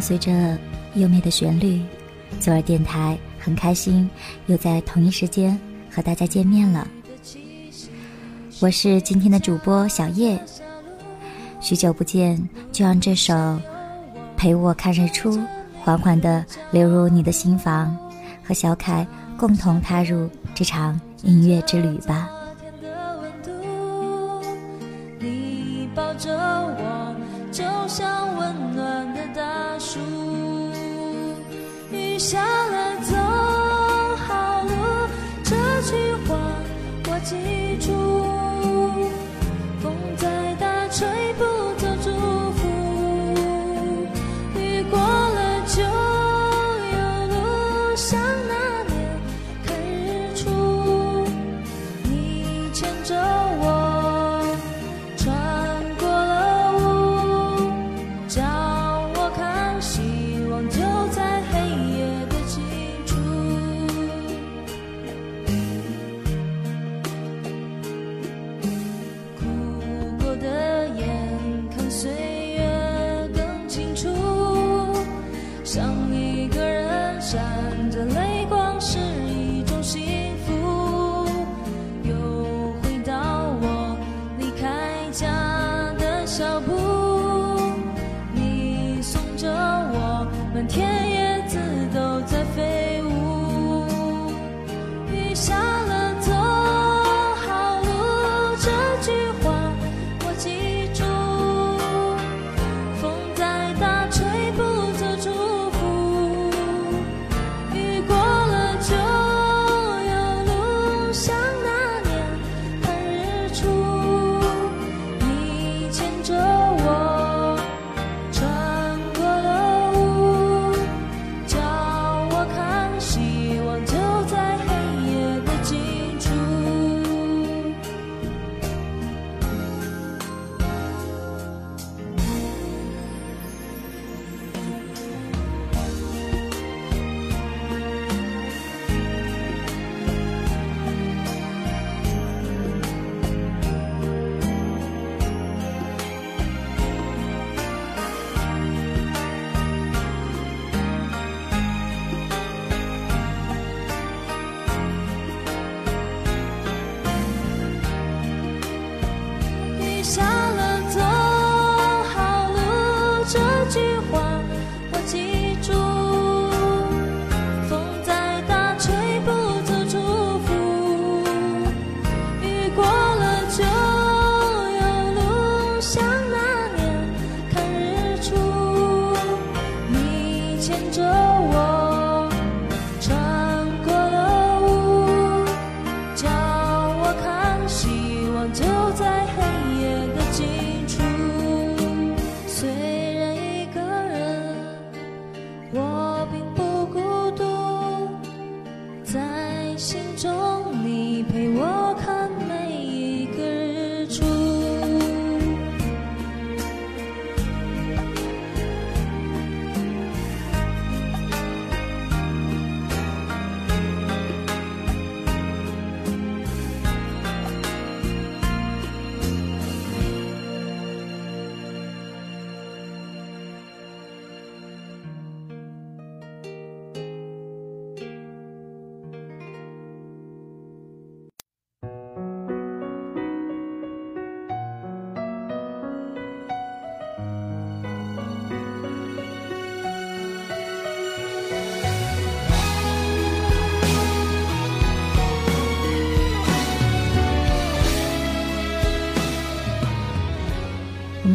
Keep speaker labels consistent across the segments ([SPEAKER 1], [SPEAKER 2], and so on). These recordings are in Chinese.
[SPEAKER 1] 随着优美的旋律，左耳电台很开心又在同一时间和大家见面了。我是今天的主播小叶，许久不见，就让这首《陪我看日出》缓缓地流入你的心房，和小凯共同踏入这场音乐之旅吧。
[SPEAKER 2] 你抱着我，就像温暖下了，走好路，这句话我记住。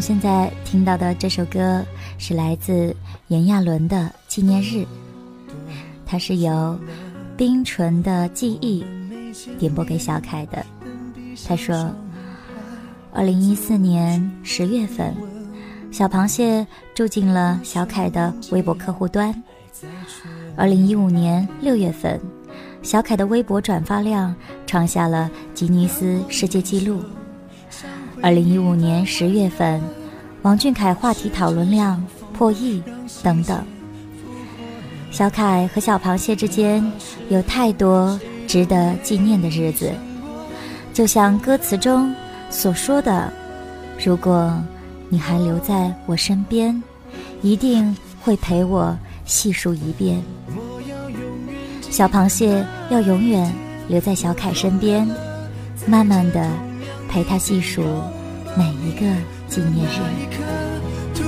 [SPEAKER 1] 现在听到的这首歌是来自炎亚纶的《纪念日》，它是由冰纯的记忆点播给小凯的。他说，二零一四年十月份，小螃蟹住进了小凯的微博客户端。二零一五年六月份，小凯的微博转发量创下了吉尼斯世界纪录。二零一五年十月份，王俊凯话题讨论量破亿等等。小凯和小螃蟹之间有太多值得纪念的日子，就像歌词中所说的：“如果你还留在我身边，一定会陪我细数一遍。小螃蟹要永远留在小凯身边，慢慢的陪他细数每一个纪念日。
[SPEAKER 2] 突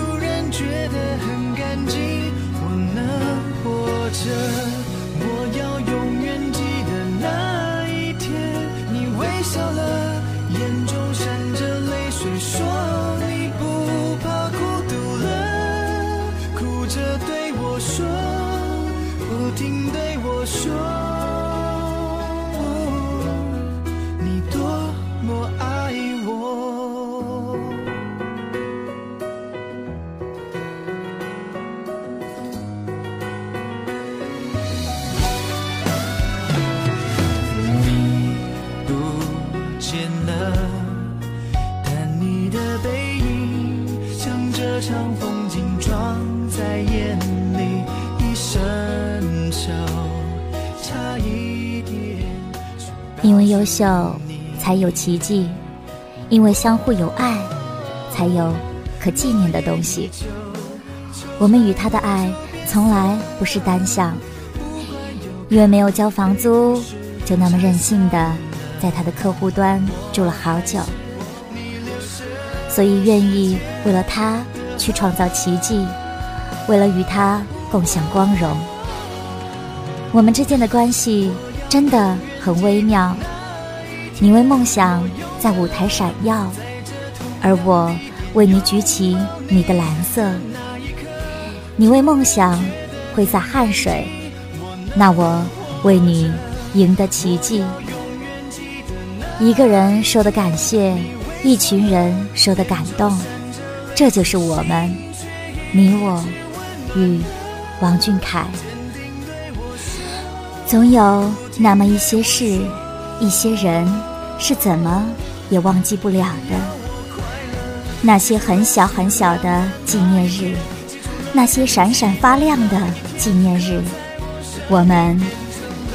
[SPEAKER 1] 秀，才有奇迹；因为相互有爱，才有可纪念的东西。我们与他的爱从来不是单向，因为没有交房租，就那么任性的在他的客户端住了好久，所以愿意为了他去创造奇迹，为了与他共享光荣。我们之间的关系真的很微妙，你为梦想在舞台闪耀，而我为你举起你的蓝色。你为梦想挥洒汗水，那我为你赢得奇迹。一个人说的感谢，一群人说的感动，这就是我们，你我与王俊凯。总有那么一些事，一些人，是怎么也忘记不了的。那些很小很小的纪念日。那些闪闪发亮的纪念日，我们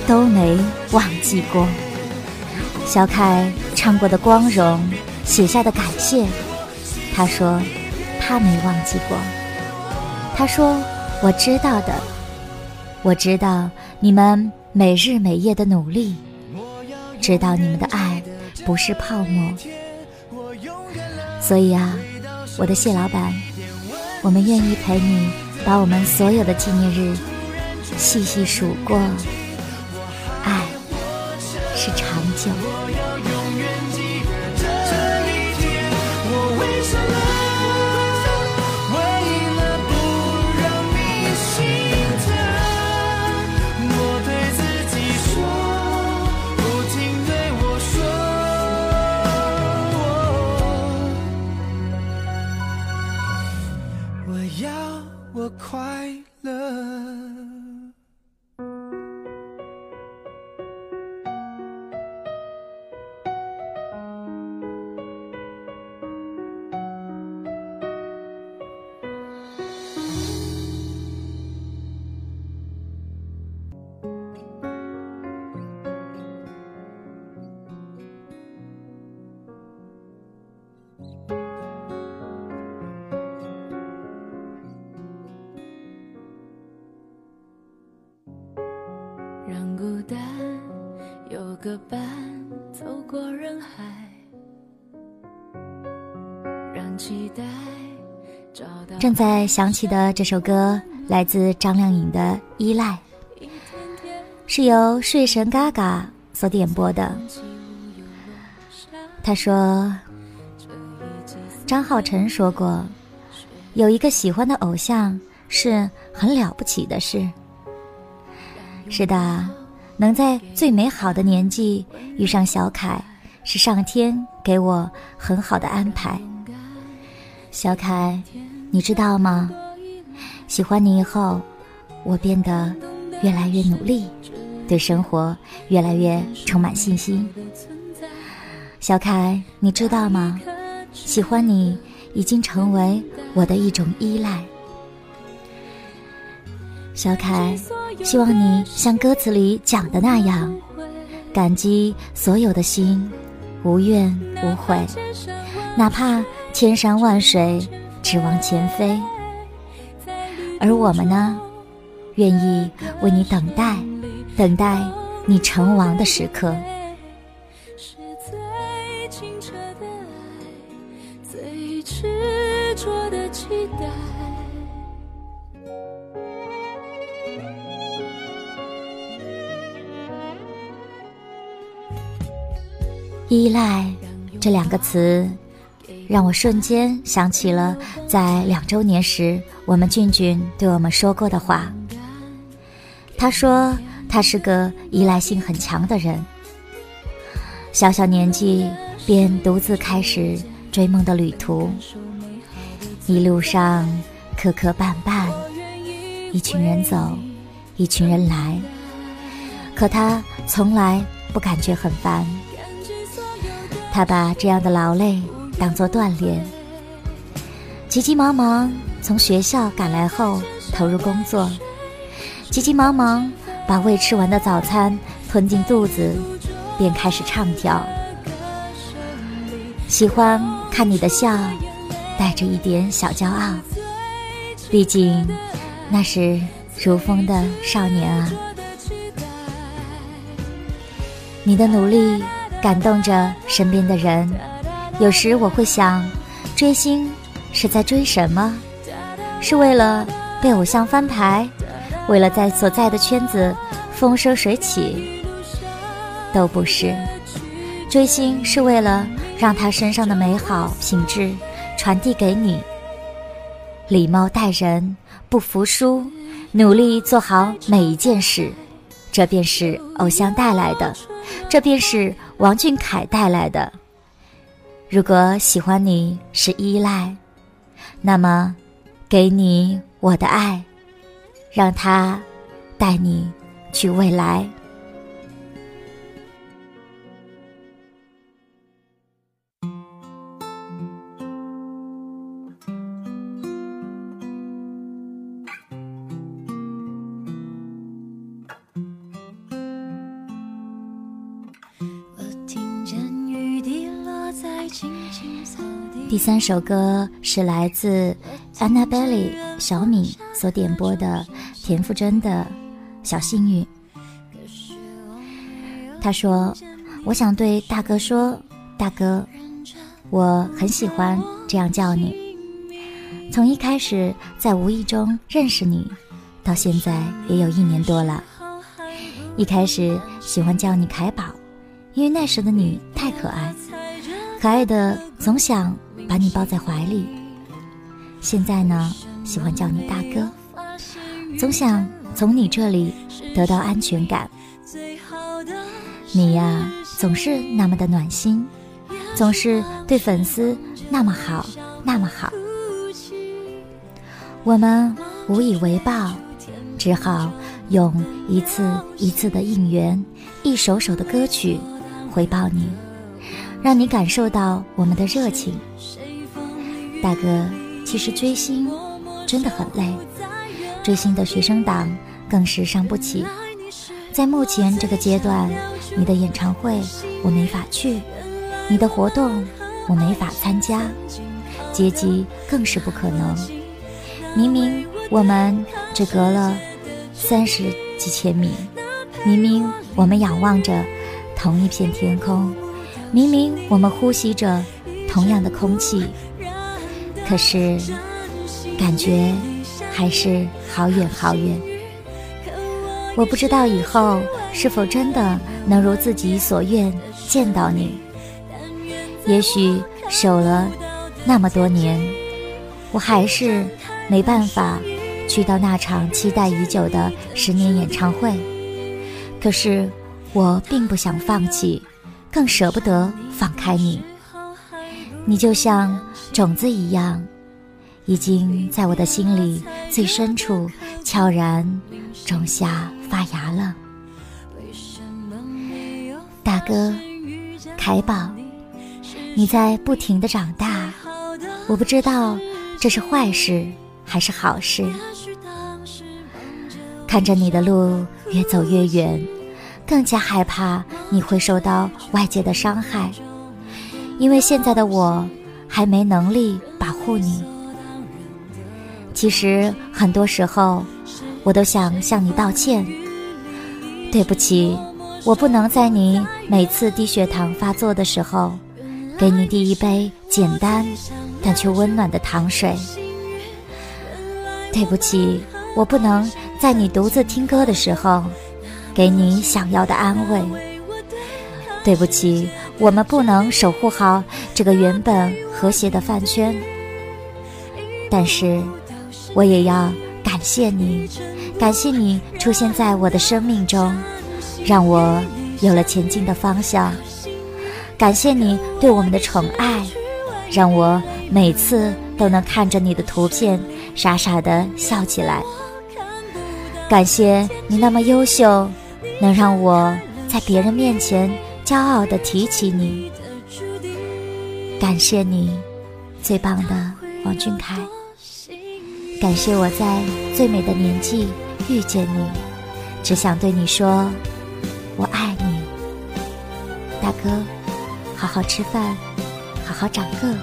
[SPEAKER 1] 都没忘记过。小凯唱过的光荣，写下的感谢，他说他没忘记过。他说我知道的，我知道你们每日每夜的努力，知道你们的爱不是泡沫。所以啊，我的谢老板。我们愿意陪你把我们所有的纪念日细细数过，爱是长久。
[SPEAKER 3] 让孤单有个伴，走过人海，让期待找到。
[SPEAKER 1] 正在响起的这首歌来自张靓颖的《依赖》，是由睡神嘎嘎所点播的。他说：“张浩晨说过，有一个喜欢的偶像是很了不起的事。”是的，能在最美好的年纪遇上小凯，是上天给我很好的安排。小凯，你知道吗？喜欢你以后，我变得越来越努力，对生活越来越充满信心。小凯，你知道吗？喜欢你已经成为我的一种依赖。小凯，希望你像歌词里讲的那样，感激所有的心，无怨无悔，哪怕千山万水，只往前飞。而我们呢，愿意为你等待，等待你成王的时刻。依赖这两个词，让我瞬间想起了在两周年时，我们俊俊对我们说过的话。他说他是个依赖性很强的人，小小年纪便独自开始追梦的旅途，一路上磕磕绊绊，一群人走，一群人来，可他从来不感觉很烦。他把这样的劳累当作锻炼，急急忙忙从学校赶来后投入工作，急急忙忙把未吃完的早餐吞进肚子，便开始唱跳。喜欢看你的笑，带着一点小骄傲，毕竟那是如风的少年啊。你的努力。感动着身边的人，有时我会想，追星是在追什么？是为了被偶像翻牌，为了在所在的圈子风生水起？都不是，追星是为了让他身上的美好品质传递给你，礼貌待人，不服输，努力做好每一件事，这便是偶像带来的。这便是王俊凯带来的。如果喜欢你是依赖，那么，给你我的爱，让它带你去未来。第三首歌是来自 Annabelle 小米所点播的田馥甄的《小幸运》。他说：“我想对大哥说，大哥，我很喜欢这样叫你。从一开始在无意中认识你，到现在也有一年多了。一开始喜欢叫你凯宝，因为那时的你太可爱，可爱的总想。”把你抱在怀里。现在呢，喜欢叫你大哥，总想从你这里得到安全感。你呀，总是那么的暖心，总是对粉丝那么好，那么好。我们无以为报，只好用一次一次的应援，一首首的歌曲回报你。让你感受到我们的热情，大哥。其实追星真的很累，追星的学生党更是伤不起。在目前这个阶段，你的演唱会我没法去，你的活动我没法参加，接机更是不可能。明明我们只隔了三十几千米，明明我们仰望着同一片天空。明明我们呼吸着同样的空气，可是感觉还是好远好远。我不知道以后是否真的能如自己所愿见到你。也许守了那么多年，我还是没办法去到那场期待已久的十年演唱会。可是我并不想放弃。更舍不得放开你，你就像种子一样，已经在我的心里最深处悄然种下发芽了。大哥，凯宝，你在不停的长大，我不知道这是坏事还是好事。看着你的路越走越远。更加害怕你会受到外界的伤害，因为现在的我还没能力保护你。其实很多时候，我都想向你道歉。对不起，我不能在你每次低血糖发作的时候，给你递一杯简单但却温暖的糖水。对不起，我不能在你独自听歌的时候，给你想要的安慰。对不起，我们不能守护好这个原本和谐的饭圈。但是，我也要感谢你，感谢你出现在我的生命中，让我有了前进的方向。感谢你对我们的宠爱，让我每次都能看着你的图片，傻傻的笑起来。感谢你那么优秀，能让我在别人面前。骄傲地提起你，感谢你，最棒的王俊凯。感谢我在最美的年纪遇见你，只想对你说，我爱你，大哥，好好吃饭，好好长个，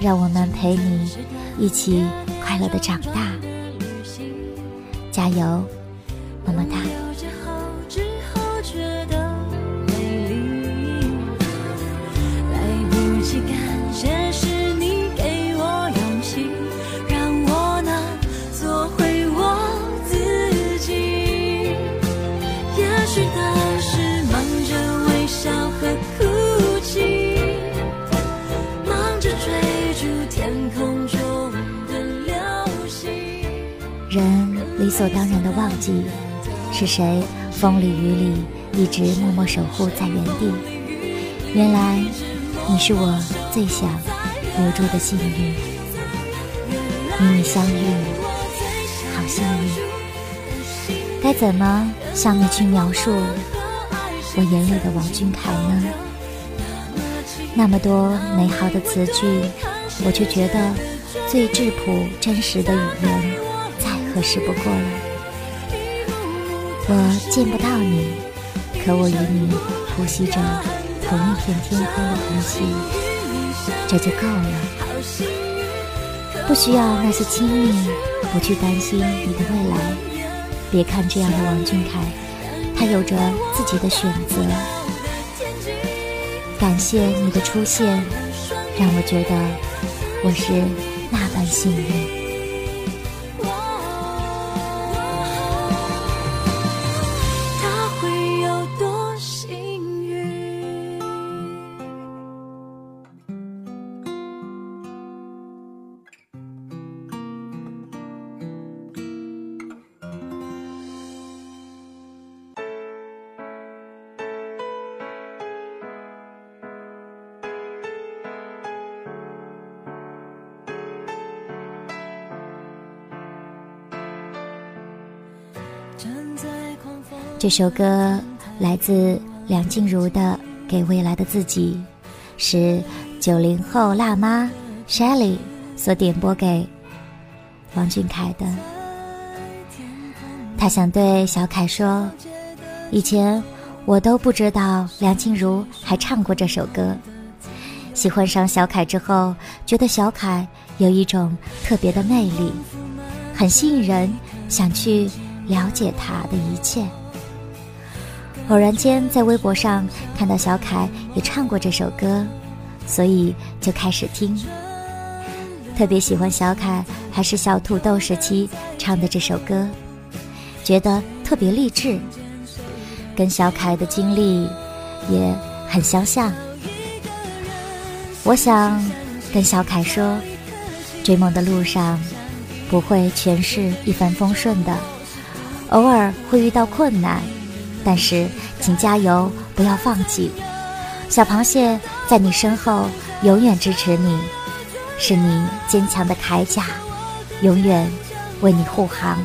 [SPEAKER 1] 让我们陪你一起快乐的长大，加油，么么哒。所当然的忘记，是谁风里雨里一直默默守护在原地？原来你是我最想留住的幸运，与你相遇，好幸运。该怎么向你去描述我眼里的王俊凯呢？那么多美好的词句，我却觉得最质朴真实的语言。合适不过了。我见不到你，可我与你呼吸着同一片天空的空气，这就够了。不需要那些亲密，不去担心你的未来。别看这样的王俊凯，他有着自己的选择。感谢你的出现，让我觉得我是那般幸运。这首歌来自梁静茹的《给未来的自己》，是九零后辣妈 Shelly 所点播给王俊凯的。他想对小凯说：“以前我都不知道梁静茹还唱过这首歌。喜欢上小凯之后，觉得小凯有一种特别的魅力，很吸引人，想去了解他的一切。”偶然间在微博上看到小凯也唱过这首歌，所以就开始听。特别喜欢小凯还是小土豆时期唱的这首歌，觉得特别励志，跟小凯的经历也很相像。我想跟小凯说，追梦的路上不会全是一帆风顺的，偶尔会遇到困难。但是，请加油，不要放弃。小螃蟹在你身后，永远支持你，是你坚强的铠甲，永远为你护航。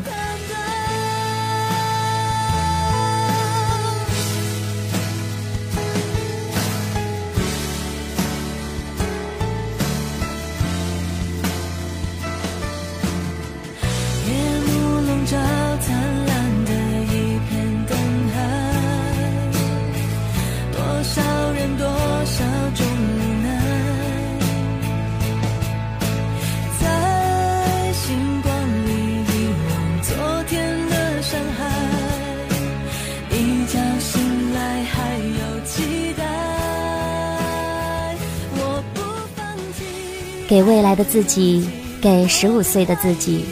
[SPEAKER 1] 给未来的自己，给十五岁的自己，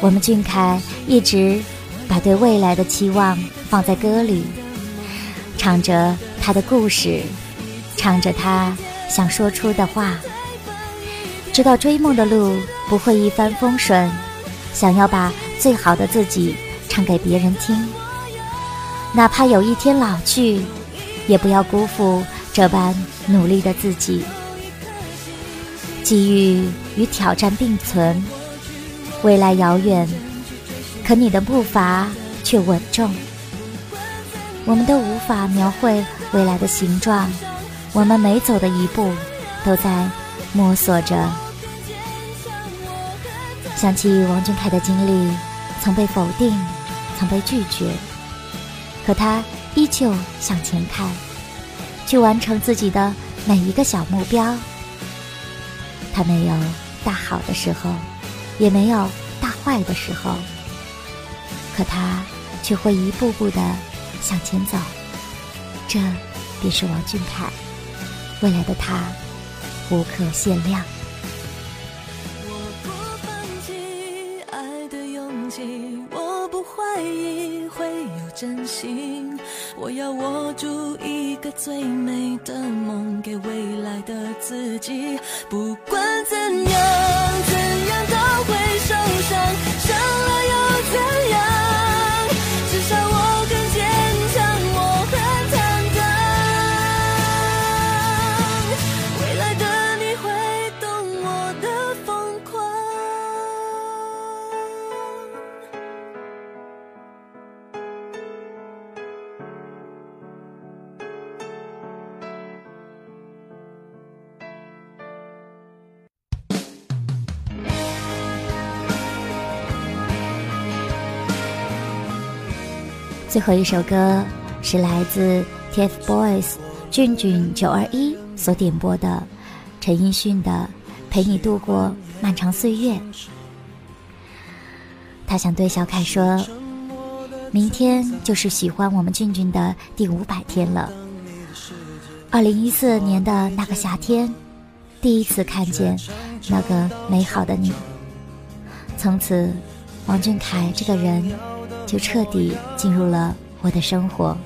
[SPEAKER 1] 我们俊凯一直把对未来的期望放在歌里，唱着他的故事，唱着他想说出的话。知道追梦的路不会一帆风顺，想要把最好的自己唱给别人听，哪怕有一天老去，也不要辜负这般努力的自己。机遇与挑战并存，未来遥远，可你的步伐却稳重。我们都无法描绘未来的形状，我们每走的一步，都在摸索着。想起王俊凯的经历，曾被否定，曾被拒绝，可他依旧向前看，去完成自己的每一个小目标。他没有大好的时候，也没有大坏的时候，可他却会一步步的向前走。这便是王俊凯，未来的他无可限量。
[SPEAKER 2] 真心，我要握住一个最美的梦，给未来的自己。不管怎样，
[SPEAKER 1] 最后一首歌是来自 TFBOYS 俊俊九二一所点播的陈奕迅的《陪你度过漫长岁月》。他想对小凯说：“明天就是喜欢我们俊俊的第五百天了。二零一四年的那个夏天，第一次看见那个美好的你。从此，王俊凯这个人。”就彻底进入了我的生活，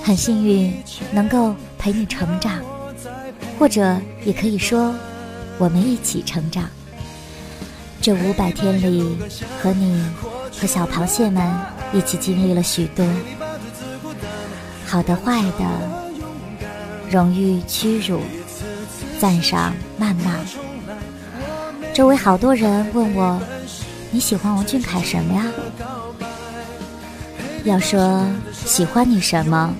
[SPEAKER 1] 很幸运能够陪你成长，或者也可以说，我们一起成长。这五百天里，和你和小螃蟹们一起经历了许多，好的坏的，荣誉屈辱，赞赏谩骂。周围好多人问我。你喜欢王俊凯什么呀？要说喜欢你什么，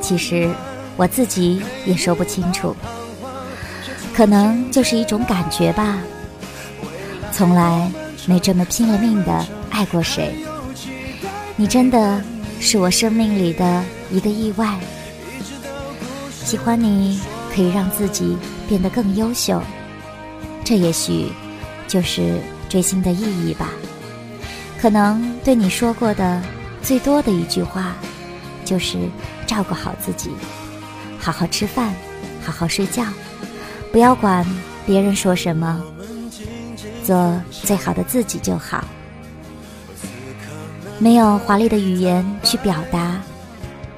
[SPEAKER 1] 其实我自己也说不清楚，可能就是一种感觉吧。从来没这么拼了命的爱过谁。你真的是我生命里的一个意外。喜欢你可以让自己变得更优秀，这也许就是。追星的意义吧，可能对你说过的最多的一句话，就是照顾好自己，好好吃饭，好好睡觉，不要管别人说什么，做最好的自己就好。没有华丽的语言去表达，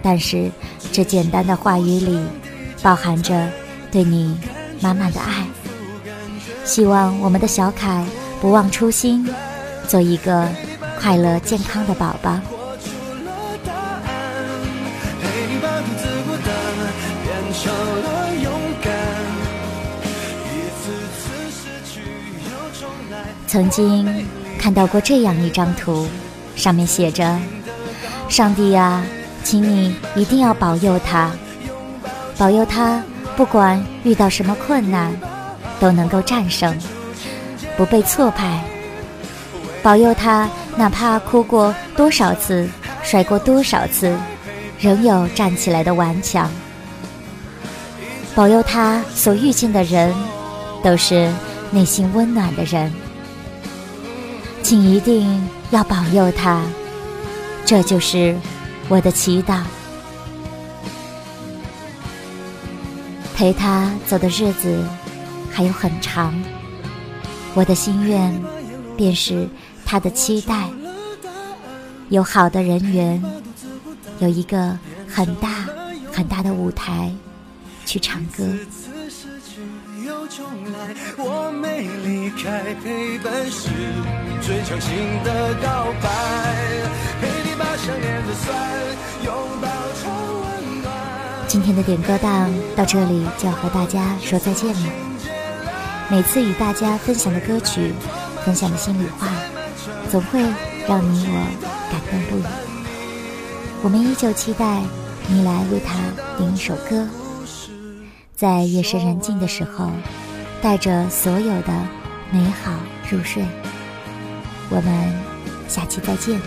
[SPEAKER 1] 但是这简单的话语里，包含着对你满满的爱。希望我们的小凯。不忘初心，做一个快乐健康的宝宝。曾经看到过这样一张图，上面写着：“上帝呀，请你一定要保佑他，保佑他，不管遇到什么困难，都能够战胜。”不被挫败，保佑他，哪怕哭过多少次，摔过多少次，仍有站起来的顽强。保佑他所遇见的人，都是内心温暖的人。请一定要保佑他，这就是我的祈祷。陪他走的日子，还有很长。我的心愿，便是他的期待。有好的人缘，有一个很大很大的舞台，去唱歌。
[SPEAKER 4] 我没离开，陪伴是最强行的告白，陪你把想念的酸拥抱成温暖。
[SPEAKER 1] 今天的点歌档到这里就要和大家说再见了。每次与大家分享的歌曲，分享的心里话，总会让你我感动不已。我们依旧期待你来为他点一首歌，在夜深人静的时候。带着所有的美好入睡，我们下期再见。